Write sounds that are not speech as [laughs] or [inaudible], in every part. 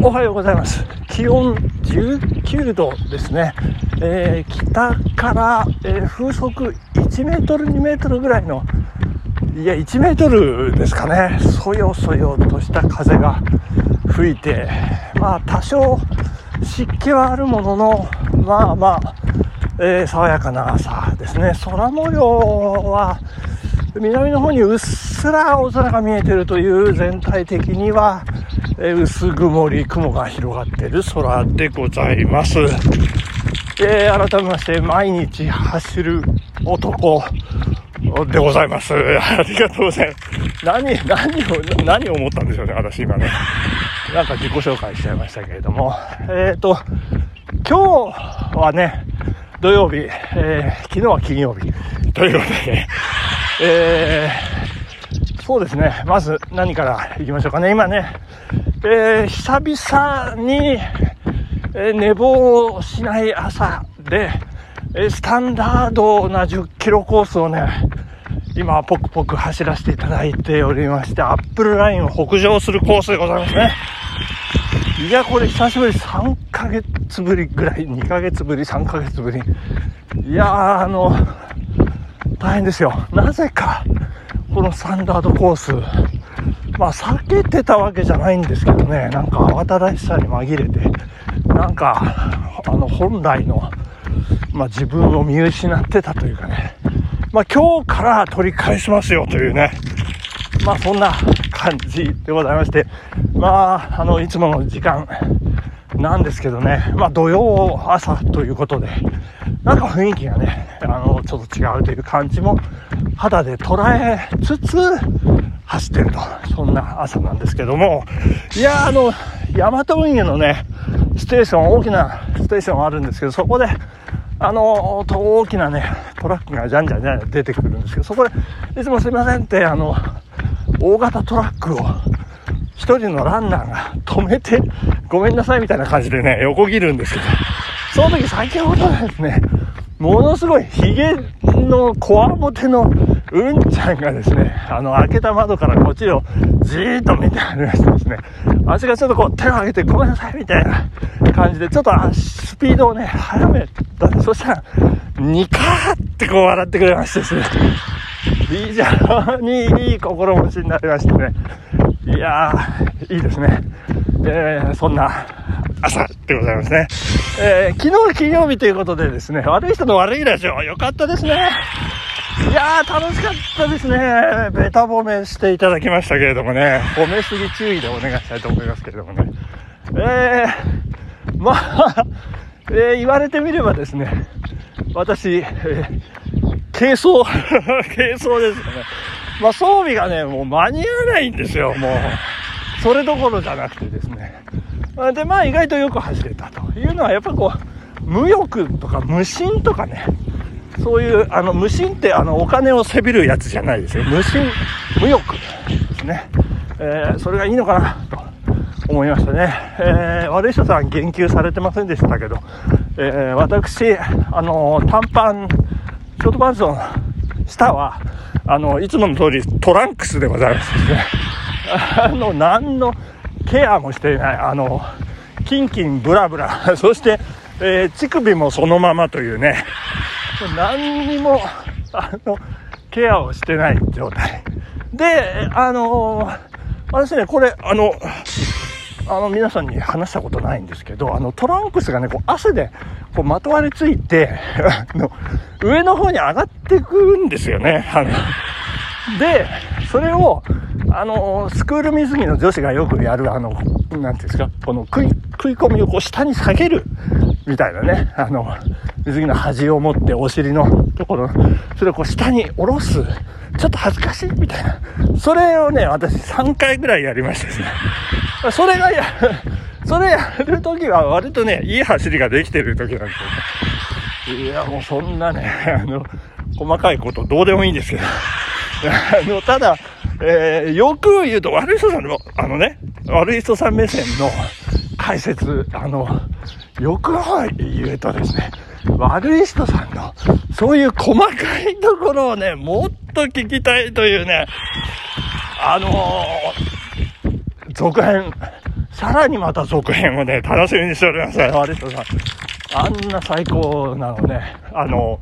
おはようございます。気温19度ですね。えー北から、えー風速1メートル、2メートルぐらいの、いや、1メートルですかね。そよそよとした風が吹いて、まあ、多少湿気はあるものの、まあまあ、えー爽やかな朝ですね。空模様は、南の方にうっすら青空が見えてるという全体的には、えー薄曇り雲が広がってる空でございます。えー改めまして毎日走る男でございます。ありがとうございます。何、何を、何を思ったんでしょうね、私今ね。なんか自己紹介しちゃいましたけれども。えっ、と、今日はね、土曜日、えー昨日は金曜日ということで、えーそうですね。まず何から行きましょうかね。今ね、えー久々に、えー寝坊しない朝で、えスタンダードな10キロコースをね、今、ポクポク走らせていただいておりまして、アップルラインを北上するコースでございますね。いや、これ久しぶり、3ヶ月ぶりぐらい、2ヶ月ぶり、3ヶ月ぶり。いや、あの、大変ですよ。なぜか、このスタンダードコース、まあ、避けてたわけじゃないんですけどね、なんか慌ただしさに紛れて、なんか、あの、本来の、まあ、自分を見失ってたというかね、まあ、今日から取り返しますよというね、まあ、そんな感じでございまして、まあ、あの、いつもの時間なんですけどね、まあ、土曜朝ということで、なんか雰囲気がね、あの、ちょっと違うという感じも肌で捉えつつ、走ってると、そんな朝なんですけども、いやあの、ヤマト運輸のね、ステーション、大きなステーションあるんですけど、そこで、あの、大きなね、トラックがじゃんじゃんじゃんじゃん出てくるんですけど、そこで、いつもすいませんって、あの、大型トラックを、一人のランナーが止めて、ごめんなさいみたいな感じでね、横切るんですけど、その時先ほどですね、ものすごいヒゲのこわもてのうんちゃんがですね、あの、開けた窓からこっちをじーっと見てありましてですね、私がちょっとこう手を挙げてごめんなさいみたいな感じで、ちょっとスピードをね、速めたんで、そしたら、ニカーってこう笑ってくれましてですね、非常にいい心持ちになりましてね、いやー、いいですね。えー、そんな朝でございますね。えー、昨日金曜日ということでですね、悪い人の悪いラジオ、よかったですね。いやー、楽しかったですね。ベタ褒めしていただきましたけれどもね、褒めすぎ注意でお願いしたいと思いますけれどもね。えー、まあ、[laughs] えー、言われてみればですね、私、えー、軽装、[laughs] 軽装ですよね。まあ装備がね、もう間に合わないんですよ、もう。それどころじゃなくてですね。で、まあ意外とよく走れたというのは、やっぱこう、無欲とか無心とかね、そういう、あの、無心ってあの、お金をせびるやつじゃないですよ。無心、無欲ですね。えー、それがいいのかな、と思いましたね。えー、悪い人さん言及されてませんでしたけど、えー、私、あの、短パン、ショートパンツの下は、あの、いつもの通りトランクスでございますね。[laughs] あの、何のケアもしていない、あの、キンキンブラブラ、[laughs] そして、えー、乳首もそのままというね、何にも、あの、ケアをしてない状態。で、あの私ね、これ、あの、あの、皆さんに話したことないんですけど、あの、トランクスがね、こう、汗で、こう、まとわりついて、[laughs] あの、上の方に上がってくんですよね。あの、で、それを、あの、スクール水着の女子がよくやる、あの、なんていうんですか、この食い、食い込みをこう下に下げる、みたいなね、あの、水着の端を持ってお尻のところ、それをこう下に下ろす、ちょっと恥ずかしいみたいな。それをね、私3回ぐらいやりましたですね。それがや、[laughs] それやるときは割とね、いい走りができてるときなんですよね。いや、もうそんなね、あの、細かいことどうでもいいんですけど。あの、ただ、えー、よく言うと悪い人さんの、あのね、悪い人さん目線の解説、あの、よく言うとですね、悪い人さんの、そういう細かいところをね、もっと聞きたいというね、あのー、続編、さらにまた続編をね、楽しみにしております。割とさん。あんな最高なのね、あの、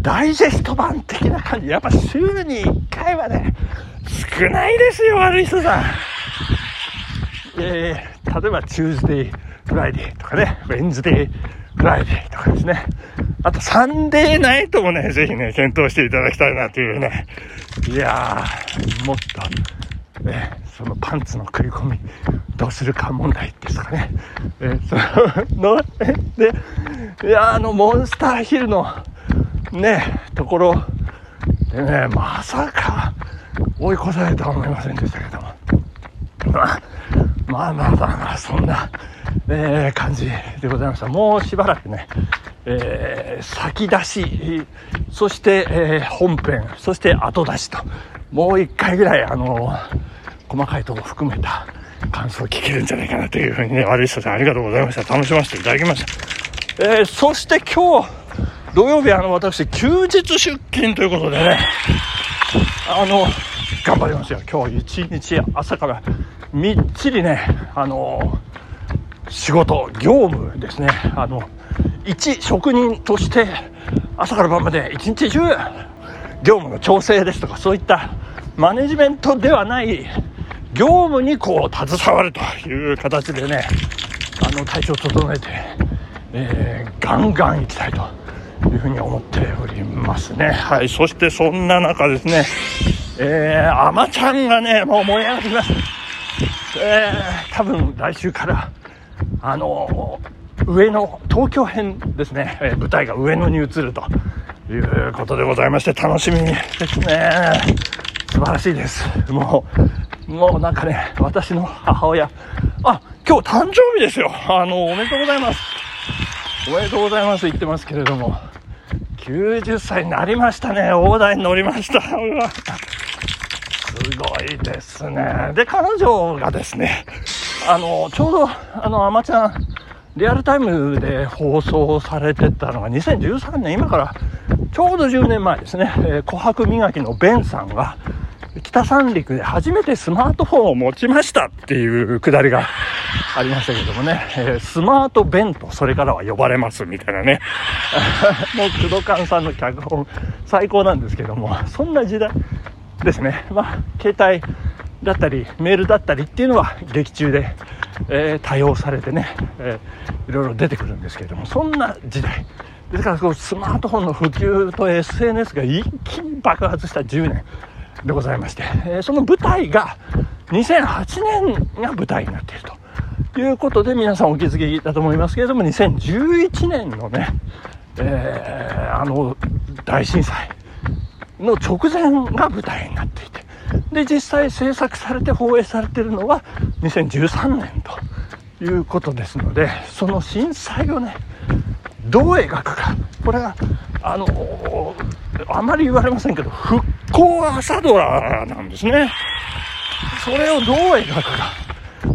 ダイジェスト版的な感じ。やっぱ週に1回はね、少ないですよ、悪い人さん。えー、例えば、 Tuesday、Friday とかね、 Wednesday、Friday とかですね。あと、 Sunday night もね、ぜひね、検討していただきたいなというね。いやー、もっと、ね、そのパンツの食い込み、どうするか問題ですかね。えー、そ [laughs] の、で、いや、あの、モンスターヒルの、ね、ところでね、まさか追い越されるとは思いませんでしたけども。まあ、まあまあまあまあ、そんな、えー、感じでございました。もうしばらくね、えー、先出し、そして、えー、本編、そして後出しと、もう一回ぐらい、あの細かいとこ含めた感想を聞けるんじゃないかなというふうにね、悪い人さんありがとうございました。楽しませていただきました。えー、そして今日、土曜日、あの、私、休日出勤ということでね、あの、頑張りますよ。今日一日朝からみっちりね、あの、仕事、業務ですね。あの、一職人として、朝から晩まで一日中、業務の調整ですとか、そういったマネジメントではない業務にこう携わるという形でね、あの、体調を整えて、えー、ガンガン行きたいと。いうふうに思っておりますね。はい。そしてそんな中ですね、えー、アマちゃんがね、もう盛り上がってきます。えー、多分来週から、あの、上野、東京編ですね、えー、舞台が上野に移るということでございまして、楽しみですね。素晴らしいです。もう、もうなんかね、私の母親、あ、今日誕生日ですよ。あの、おめでとうございます。おめでとうございます言ってますけれども、90歳になりましたね。大台に乗りました。[laughs] すごいですね。で、彼女がですね、あの、ちょうど、あの、アマちゃん、リアルタイムで放送されてたのが2013年、今からちょうど10年前ですね、えー、琥珀磨きのベンさんが、北三陸で初めてスマートフォンを持ちましたっていうくだりがありましたけどもね、えー、スマート弁とそれからは呼ばれますみたいなね、[laughs] もう工藤勘さんの脚本最高なんですけども、そんな時代ですね、まあ、携帯だったり、メールだったりっていうのは劇中で、えー、多用されてね、えー、いろいろ出てくるんですけれども、そんな時代。ですから、スマートフォンの普及と SNS が一気に爆発した10年。でございまして、え、その舞台が2008年が舞台になっているということで皆さんお気づきだと思いますけれども2011年のね、えー、あの大震災の直前が舞台になっていてで実際制作されて放映されているのは2013年ということですのでその震災をねどう描くか。これがあのあまり言われませんけど復興朝ドラなんですね。それをどう描くか。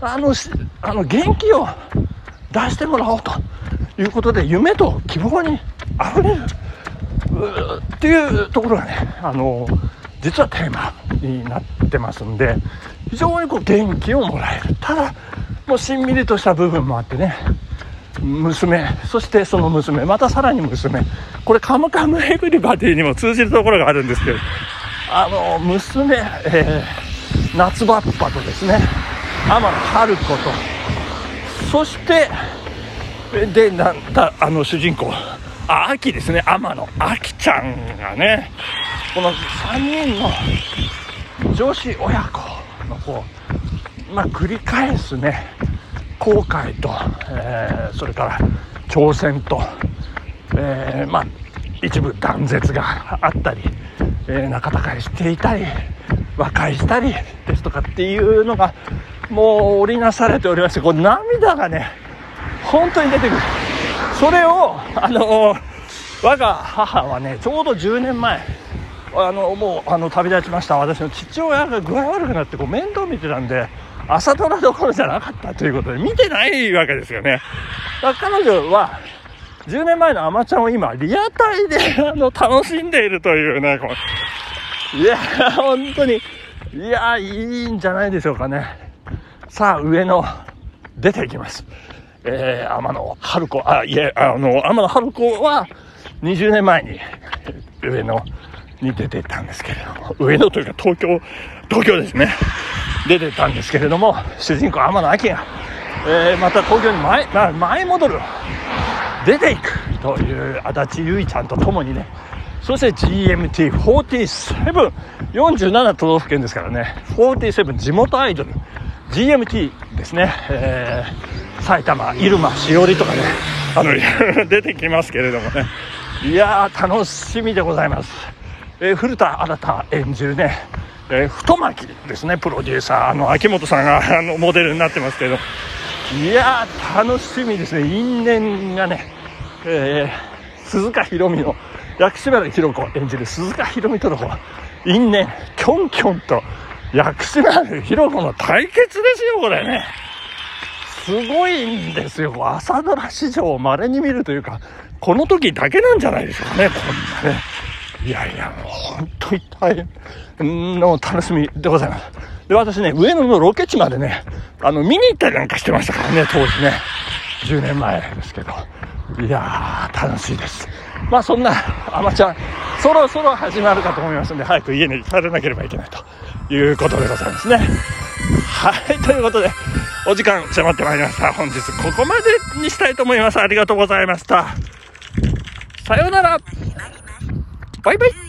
あのあの元気を出してもらおうと。いうことで夢と希望にあふれる。っていうところがねあの実はテーマになってますんで非常にこう元気をもらえる。ただもうしんみりとした部分もあってね娘そしてその娘またさらに娘。これ「カムカムエヴリバディ」にも通じるところがあるんですけど。あの娘、えー、夏バッパとですね。天野春子と。そしてでなんだあの主人公。あ秋ですね。天野秋ちゃんがね。この3人の女子親子のこうまあ繰り返すね。後悔と、えー、それから挑戦と、えー、まあ、一部断絶があったり、えー、仲違いしていたり和解したりですとかっていうのがもう織りなされておりましてこう涙がね本当に出てくる。それをあの我が母はねちょうど10年前あのもうあの旅立ちました。私の父親が具合悪くなってこう面倒見てたんで朝ドラどころじゃなかったということで見てないわけですよね。だから彼女は10年前のアマちゃんを今リアタイであの楽しんでいるというね、こいや、本当に、いや、いいんじゃないでしょうかね。さあ、上野、出ていきます。えー、天野春子、あ、いえ、あの、天野春子は、20年前に、上野に出ていったんですけれども、上野というか東京、東京ですね。出てたんですけれども、主人公天野明が、えー、また東京に前、前戻る。出ていくという足立結衣ちゃんと共にね、そして GMT47、47都道府県ですからね、47地元アイドル、GMT ですね、えー、埼玉、入間、しおりとかね、あの、[laughs] 出てきますけれどもね、いやー、楽しみでございます。えー、古田新太演じるね、えー、太巻きですね、プロデューサー、あの、秋元さんが [laughs] あのモデルになってますけど、いやー、楽しみですね、因縁がね、えー、鈴鹿ひろみの、薬師丸ひろ子演じる鈴鹿ひろみとの因縁、キョンキョンと薬師丸ひろ子の対決ですよ、これね。すごいんですよ。朝ドラ史上稀に見るというか、この時だけなんじゃないでしょうかね、こんなね。いやいや、もう本当に大変の楽しみでございます。で、私ね、上野のロケ地までね、あの、見に行ったりなんかしてましたからね、当時ね。10年前ですけど。いやー、楽しいです。まあそんな、あまちゃん、そろそろ始まるかと思いますんで、早く家に帰らなければいけないということでございますね。はい、ということで、お時間迫ってまいりました。本日ここまでにしたいと思います。ありがとうございました。さようなら。バイバイ。